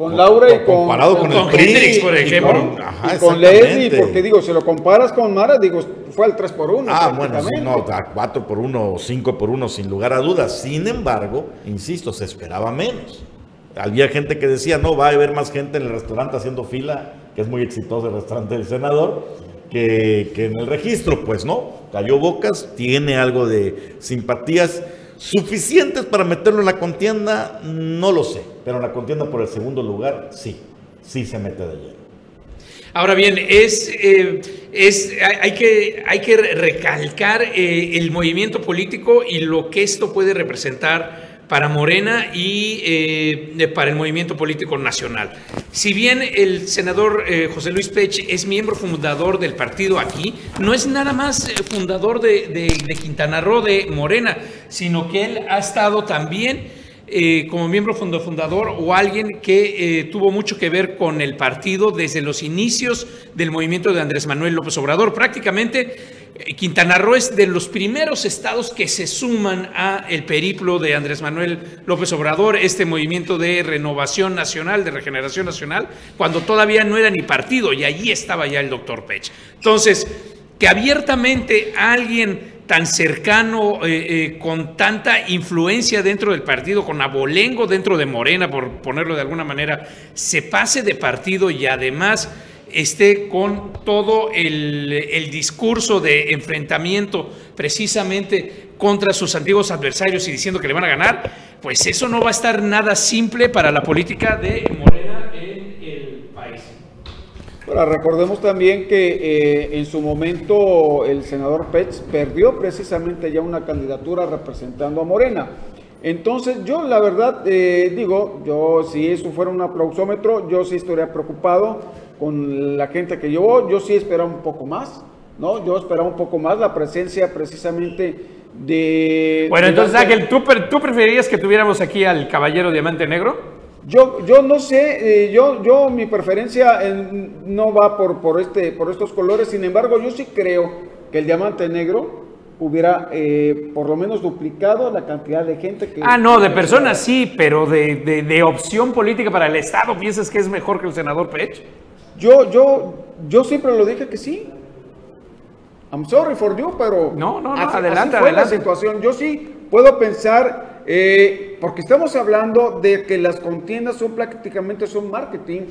Con Laura y con... Comparado con, con el. Hendrix, por ejemplo. ajá, y con. Leslie, porque digo, si lo comparas con Mara, digo, fue al 3 por 1 Ah, bueno, sí, no, a 4 por 1 o 5 por 1, sin lugar a dudas. Sin embargo, insisto, se esperaba menos. Había gente que decía, no, va a haber más gente en el restaurante haciendo fila, que es muy exitoso el restaurante del senador, que, que en el registro. Pues no, cayó bocas, tiene algo de simpatías suficientes para meterlo en la contienda, no lo sé, pero la contienda por el segundo lugar, sí, sí se mete de lleno. Ahora bien, es, eh, es, hay, que, hay que recalcar eh, el movimiento político y lo que esto puede representar para Morena y eh, para el movimiento político nacional. Si bien el senador José Luis Pech es miembro fundador del partido aquí, no es nada más fundador de- de Quintana Roo de Morena, sino que él ha estado también eh, como miembro fundador o alguien que eh, tuvo mucho que ver con el partido desde los inicios del movimiento de Andrés Manuel López Obrador. Prácticamente eh, Quintana Roo es de los primeros estados que se suman a el periplo de Andrés Manuel López Obrador, este movimiento de renovación nacional, de regeneración nacional, cuando todavía no era ni partido y allí estaba ya el doctor Pech. Entonces, que abiertamente alguien tan cercano, eh, eh, con tanta influencia dentro del partido, con abolengo dentro de Morena, por ponerlo de alguna manera, se pase de partido y además esté con todo el, el discurso de enfrentamiento precisamente contra sus antiguos adversarios y diciendo que le van a ganar, pues eso no va a estar nada simple para la política de Morena. Ahora, recordemos también que eh, en su momento el senador Pech perdió precisamente ya una candidatura representando a Morena. Entonces yo la verdad eh, digo, yo si eso fuera un aplausómetro, yo sí estaría preocupado con la gente que llevó, yo sí esperaba un poco más, ¿no? Yo esperaba un poco más la presencia precisamente de... Bueno, de entonces Ángel, ¿tú, ¿tú preferirías que tuviéramos aquí al caballero diamante negro? Yo, yo no sé, eh, yo, yo mi preferencia en- no va por, por, este, por estos colores, sin embargo yo sí creo que el diamante negro hubiera eh, por lo menos duplicado la cantidad de gente que... Ah, no, de personas sí, pero de, de- de opción política para el Estado, ¿piensas que es mejor que el senador Pech? Yo, yo, yo siempre lo dije que sí. I'm sorry for you, pero... No, no, no, así- adelante, así fue adelante. la situación. Yo sí puedo pensar, eh, porque estamos hablando de que las contiendas son prácticamente son marketing,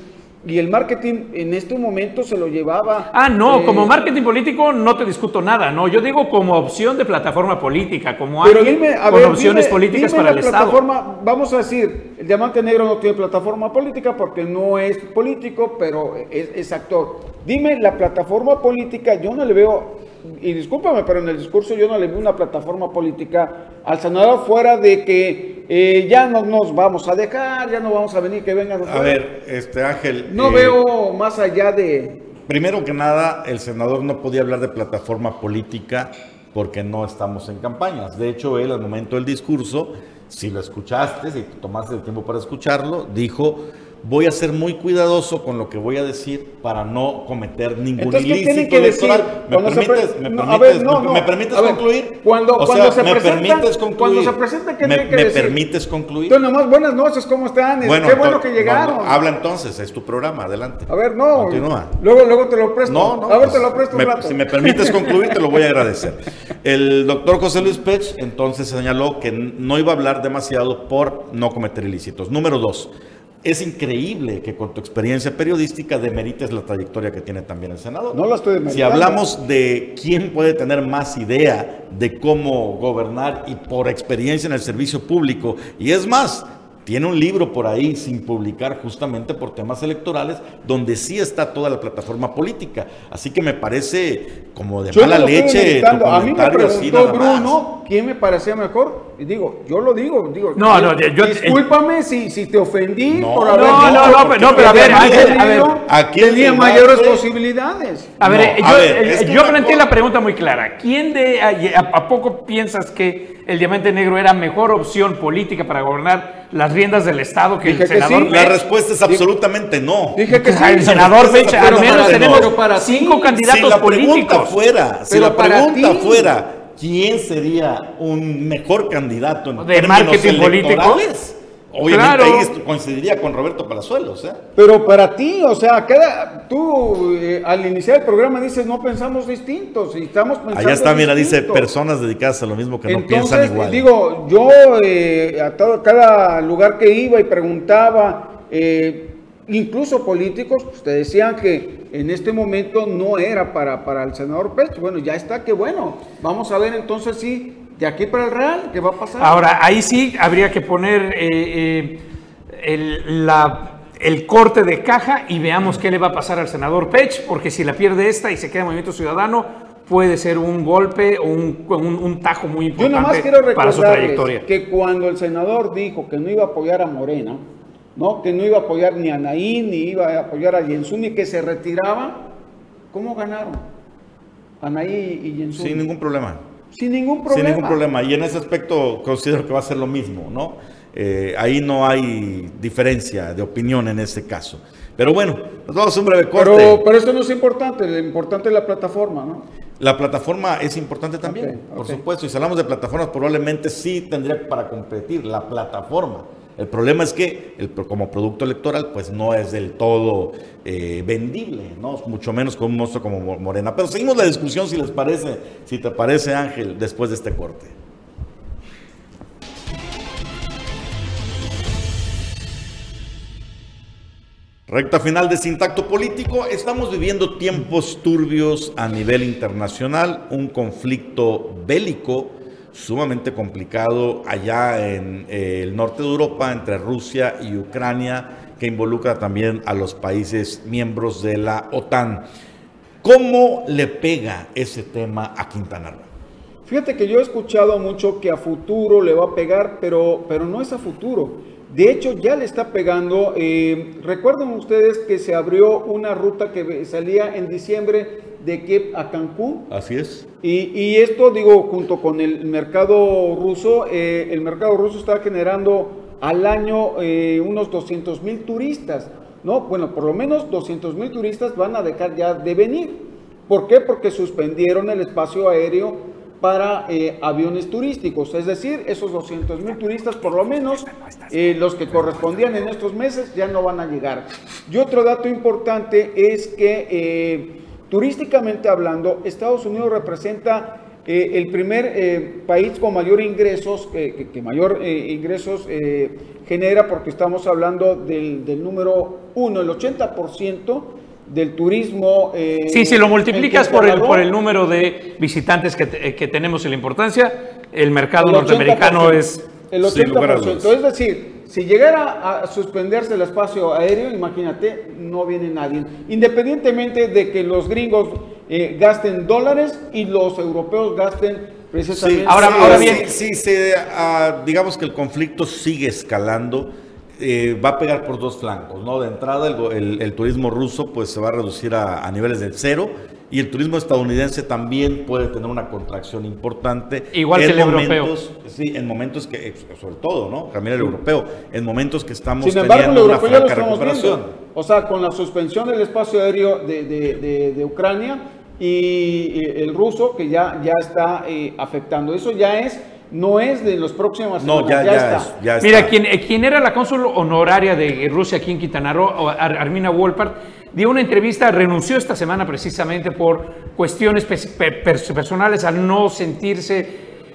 y el marketing en este momento se lo llevaba... Ah, no, eh, como marketing político no te discuto nada, no, yo digo como opción de plataforma política, como Pero alguien dime, a con ver, opciones dime- políticas dime para la el Estado. plataforma, Vamos a decir, el Diamante Negro no tiene plataforma política porque no es político, pero es, es actor. Dime la plataforma política, yo no le veo, y discúlpame, pero en el discurso yo no le veo una plataforma política al senador fuera de que eh, ya no nos vamos a dejar, ya no vamos a venir, que vengan. A ver, este Ángel. No eh, veo más allá de... Primero que nada, el senador no podía hablar de plataforma política porque no estamos en campañas. De hecho, él al momento del discurso, si lo escuchaste, si tomaste el tiempo para escucharlo, dijo, voy a ser muy cuidadoso con lo que voy a decir para no cometer ningún Entonces, ¿qué ilícito tienen que decir? electoral. ¿Me Cuando se permites, pre- me no, permites- ver, no, me- no. me permites concluir? cuando- O cuando sea, se me presenta- permites concluir. cuando se presenta, ¿qué me, que me decir? permites concluir? Entonces, nomás, buenas noches, ¿cómo están? Qué bueno que llegaron. habla entonces, es tu programa, adelante. A ver, no. Continúa. Luego, luego te lo presto. No, no. A ver, pues, te lo presto me- un rato. Si me permites concluir, te lo voy a agradecer. El doctor José Luis Pech entonces señaló que no iba a hablar demasiado por no cometer ilícitos. Número dos. Es increíble que con tu experiencia periodística demerites la trayectoria que tiene también el senador. No la estoy Si demeritando. hablamos de quién puede tener más idea de cómo gobernar y por experiencia en el servicio público, y es más, tiene un libro por ahí sin publicar justamente por temas electorales, donde sí está toda la plataforma política. Así que me parece como de Yo mala no leche tu demeritando. A mí me comentario así. Bruno quién me parecía mejor. Y digo, yo lo digo. digo No, yo- no, yo- Discúlpame si, si te ofendí No, por no, haber no, dicho no, que pero- no, pero a ver, a ver, aquí tenía debate- mayores posibilidades. A ver, No, eh, a yo, ver, eh, que yo planteé cosa- la pregunta muy clara. ¿Quién de a, a poco piensas que el diamante negro era mejor opción política para gobernar las riendas del Estado que Dije el que senador sí. La respuesta es absolutamente no. Dije que sí. el senador es al menos tenemos no. Para cinco candidatos si la pregunta políticos. fuera, si Pero la para pregunta ti. fuera, ¿quién sería un mejor candidato en De términos marketing político? electorales? Obviamente Claro. ahí coincidiría con Roberto Palazuelos, ¿eh? Pero para ti, o sea, cada, tú eh, al iniciar el programa dices, no pensamos distintos, y estamos pensando Allá está, mira, dice distinto". personas dedicadas a lo mismo que no piensan igual. digo, yo eh, a todo, cada lugar que iba y preguntaba, eh, incluso políticos, te decían que en este momento no era para, para el senador Pech. Bueno, ya está, que bueno. Vamos a ver entonces sí, de aquí para el Real, ¿qué va a pasar? Ahora, ahí sí habría que poner eh, eh, el, la- el corte de caja y veamos qué le va a pasar al senador Pech, porque si la pierde esta y se queda en Movimiento Ciudadano, puede ser un golpe o un, un- un tajo muy Yo nada más importante quiero para su trayectoria. que cuando el senador dijo que no iba a apoyar a Morena, ¿no? que no iba a apoyar ni a Naín, ni iba a apoyar a Yenzuni, que se retiraba, ¿cómo ganaron? Anaí y Yenzuni. Sin ningún problema. Sin ningún problema. Sin ningún problema. Y en ese aspecto considero que va a ser lo mismo, ¿no? Eh, ahí no hay diferencia de opinión en este caso. Pero bueno, nos vamos a un breve corte. Pero, pero eso no es importante, lo importante es la plataforma, ¿no? La plataforma es importante también, por supuesto. Y si hablamos de plataformas, probablemente sí tendría para competir la plataforma. El problema es que el, como producto electoral, pues no es del todo eh, vendible, ¿no? Mucho menos con un monstruo como Mo- Morena. Pero seguimos la discusión, si les parece, si te parece, Ángel, después de este corte. Recta final de Sintacto Político. Estamos viviendo tiempos turbios a nivel internacional, un conflicto bélico sumamente complicado allá en eh, el norte de Europa, entre Rusia y Ucrania, que involucra también a los países miembros de la OTAN. ¿Cómo le pega ese tema a Quintana Roo? Fíjate que yo he escuchado mucho que a futuro le va a pegar, pero, pero no es a futuro. De hecho, ya le está pegando. Eh, recuerden ustedes que se abrió una ruta que salía en diciembre de Kiev a Cancún. Así es. Y, esto, digo, junto con el mercado ruso, eh, el mercado ruso está generando al año eh, unos 200 mil turistas. ¿no? Bueno, por lo menos 200 mil turistas van a dejar ya de venir. ¿Por qué? Porque suspendieron el espacio aéreo para eh, aviones turísticos, es decir, esos 200 mil turistas, por lo menos eh, los que correspondían en estos meses, ya no van a llegar. Y otro dato importante es que eh, turísticamente hablando, Estados Unidos representa el primer país con mayor ingresos, que, mayor ingresos genera, porque estamos hablando del, número uno, el 80% del turismo. Eh, sí, si lo multiplicas por el, por el número de visitantes que, que tenemos y la importancia, el mercado norteamericano es... El 80%. Es decir, si llegara a suspenderse el espacio aéreo, imagínate, no viene nadie. Independientemente de que los gringos eh, gasten dólares y los europeos gasten precisamente... Sí, ahora, ahora bien... Sí, sí, ah, digamos que el conflicto sigue escalando eh, va a pegar por dos flancos, ¿no? De entrada, el, turismo ruso pues se va a reducir a, niveles del cero y el turismo estadounidense también puede tener una contracción importante. Igual que el europeo. Sí, en momentos que, eh, sobre todo, ¿no? También el europeo, en momentos que estamos Sin teniendo una franca recuperación. O sea, con la suspensión del espacio aéreo de, Ucrania y el ruso que ya, ya está eh, afectando. Eso ya es no es de los próximos No, ya, está. Mira, quien, eh, quien, era la cónsul honoraria de Rusia aquí en Quintana Roo, Armina Wolpart, dio una entrevista, renunció esta semana precisamente por cuestiones personales al no sentirse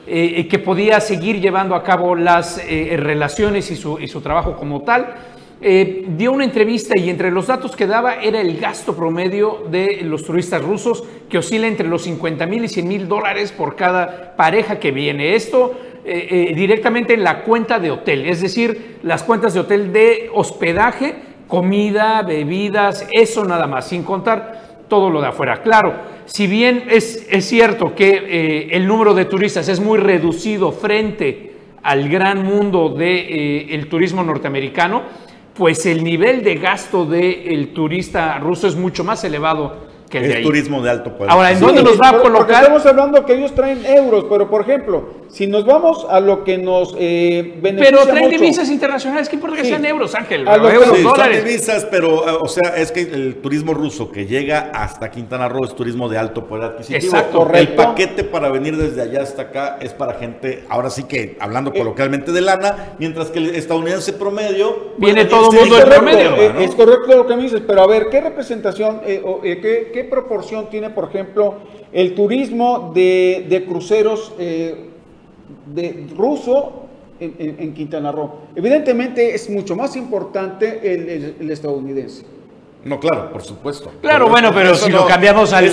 eh, eh, que podía seguir llevando a cabo las relaciones y su, y su trabajo como tal. Eh, dio una entrevista y entre los datos que daba era el gasto promedio de los turistas rusos que oscila entre los 50 mil y 100 mil dólares por cada pareja que viene. Esto eh, eh, directamente en la cuenta de hotel, es decir, las cuentas de hotel de hospedaje, comida, bebidas, eso nada más, sin contar todo lo de afuera. Claro, si bien es, es cierto que el número de turistas es muy reducido frente al gran mundo del turismo norteamericano, pues el nivel de gasto del turista ruso es mucho más elevado que el, de turismo de alto poder. Ahora, ¿en dónde nos va a colocar? estamos hablando que ellos traen euros, pero por ejemplo, si nos vamos a lo que nos eh, beneficia Pero traen divisas internacionales, ¿qué importa que sean euros, Ángel? A euros, sí, dólares. divisas, pero, eh, o sea, es que el turismo ruso que llega hasta Quintana Roo es turismo de alto poder adquisitivo. Exacto. El paquete para venir desde allá hasta acá es para gente, ahora sí que, hablando eh, coloquialmente de lana, mientras que el estadounidense promedio... Viene todo el mundo del promedio. Eh, es correcto lo que me dices, pero a ver, ¿qué representación, qué, qué, proporción tiene, por ejemplo, el turismo de, de cruceros de ruso en, Quintana Roo. Evidentemente es mucho más importante el, estadounidense. No, claro, por supuesto. Claro, bueno, pero si lo cambiamos al,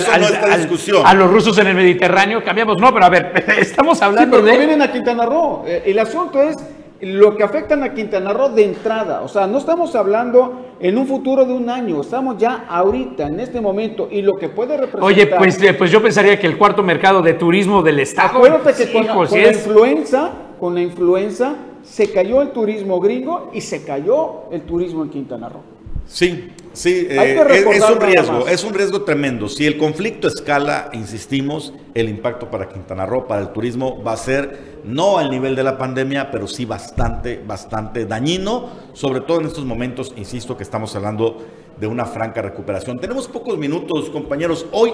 a los rusos en el Mediterráneo, cambiamos. No, pero a ver, estamos hablando de. vienen a Quintana Roo. Eh, el asunto es lo que afectan a Quintana Roo de entrada. O sea, no estamos hablando en un futuro de un año, estamos ya ahorita, en este momento, y lo que puede representar... Oye, pues, eh, pues yo pensaría que el cuarto mercado de turismo del Estado... Acuérdate que con, la, influenza, con la influenza, se cayó el turismo gringo y se cayó el turismo en Quintana Roo. Sí, sí, eh, es, un riesgo, es un riesgo tremendo. Si el conflicto escala, insistimos, el impacto para Quintana Roo, para el turismo, va a ser no al nivel de la pandemia, pero sí bastante, bastante dañino, sobre todo en estos momentos, insisto, que estamos hablando de una franca recuperación. Tenemos pocos minutos, compañeros. Hoy,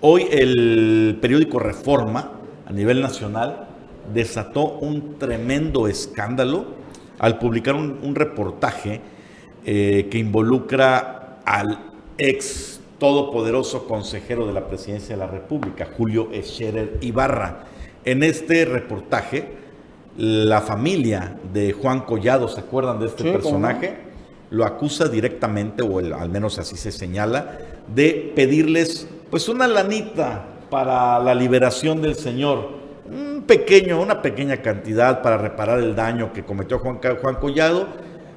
hoy el periódico Reforma, a nivel nacional, desató un tremendo escándalo al publicar un reportaje eh, que involucra al ex todopoderoso consejero de la presidencia de la República, Julio Escherer Ibarra. En este reportaje, la familia de Juan Collado, ¿se acuerdan de este personaje? Lo acusa directamente, o al menos así se señala, de pedirles pues una lanita para la liberación del señor. Mm, pequeño, una pequeña cantidad para reparar el daño que cometió Juan, Juan Collado.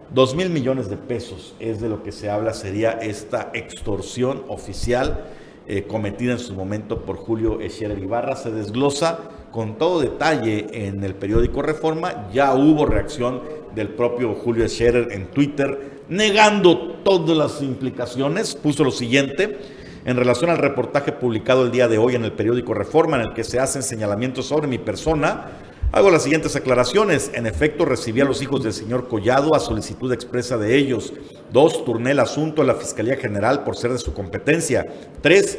Dos mil millones de pesos es de lo que se habla, sería esta extorsión oficial eh, cometida en su momento por Julio Echerer Ibarra. Se desglosa con todo detalle en el periódico Reforma. Ya hubo reacción del propio Julio Echerer en Twitter, negando todas las implicaciones. Puso lo siguiente en relación al reportaje publicado el día de hoy en el periódico Reforma, en el que se hacen señalamientos sobre mi persona. Hago las siguientes aclaraciones. En efecto, recibí a los hijos del señor Collado a solicitud expresa de ellos. Dos, turné el asunto a la Fiscalía General por ser de su competencia. Tres,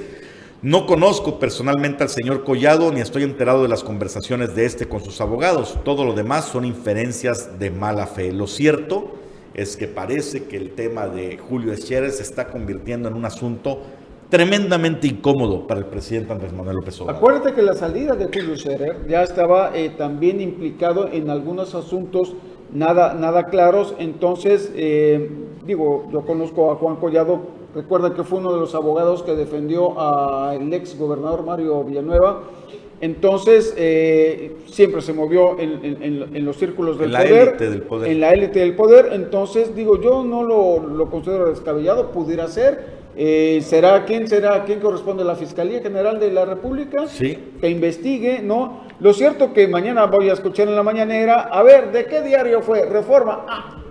no conozco personalmente al señor Collado ni estoy enterado de las conversaciones de este con sus abogados. Todo lo demás son inferencias de mala fe. Lo cierto es que parece que el tema de Julio Echeres se está convirtiendo en un asunto tremendamente incómodo para el presidente Andrés Manuel López Obrador. Acuérdate que la salida de Julio Scherer ya estaba eh, también implicado en algunos asuntos nada, nada claros, entonces, eh, digo, yo conozco a Juan Collado, recuerda que fue uno de los abogados que defendió al ex gobernador Mario Villanueva, entonces, eh, siempre se movió en, los círculos del, poder, del, poder, en la élite del poder. Entonces, digo, yo no lo, lo considero descabellado, pudiera ser, eh, ¿Será quién será quién corresponde a la Fiscalía General de la República? Sí. Que investigue, ¿no? Lo cierto que mañana voy a escuchar en la mañanera, a ver, ¿de qué diario fue? Reforma. Ah,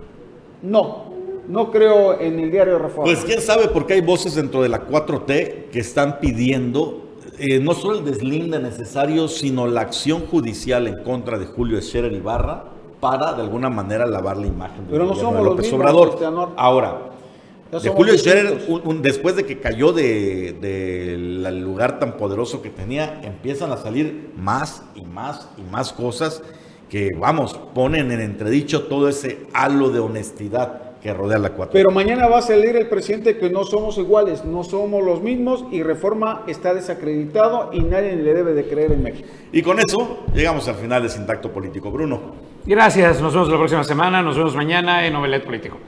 no, no creo en el diario Reforma. Pues quién sabe, porque hay voces dentro de la 4T que están pidiendo eh, no solo el deslinde necesario, sino la acción judicial en contra de Julio Scherer Ibarra para de alguna manera lavar la imagen de Pero no somos López los mismos, Obrador. Ahora, de Julio Scherer, después de que cayó del de, lugar tan poderoso que tenía, empiezan a salir más y más y más cosas que, vamos, ponen en entredicho todo ese halo de honestidad que rodea la cuatro. Pero mañana va a salir el presidente que no somos iguales, no somos los mismos y Reforma está desacreditado y nadie le debe de creer en México. Y con eso llegamos al final de Sintacto Político. Bruno. Gracias, nos vemos la próxima semana, nos vemos mañana en Novelet Político.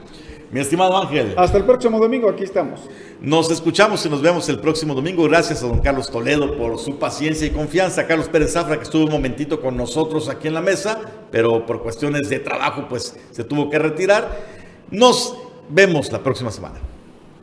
Mi estimado Ángel. Hasta el próximo domingo, aquí estamos. Nos escuchamos y nos vemos el próximo domingo. Gracias a don Carlos Toledo por su paciencia y confianza. Carlos Pérez Zafra, que estuvo un momentito con nosotros aquí en la mesa, pero por cuestiones de trabajo, pues se tuvo que retirar. Nos vemos la próxima semana.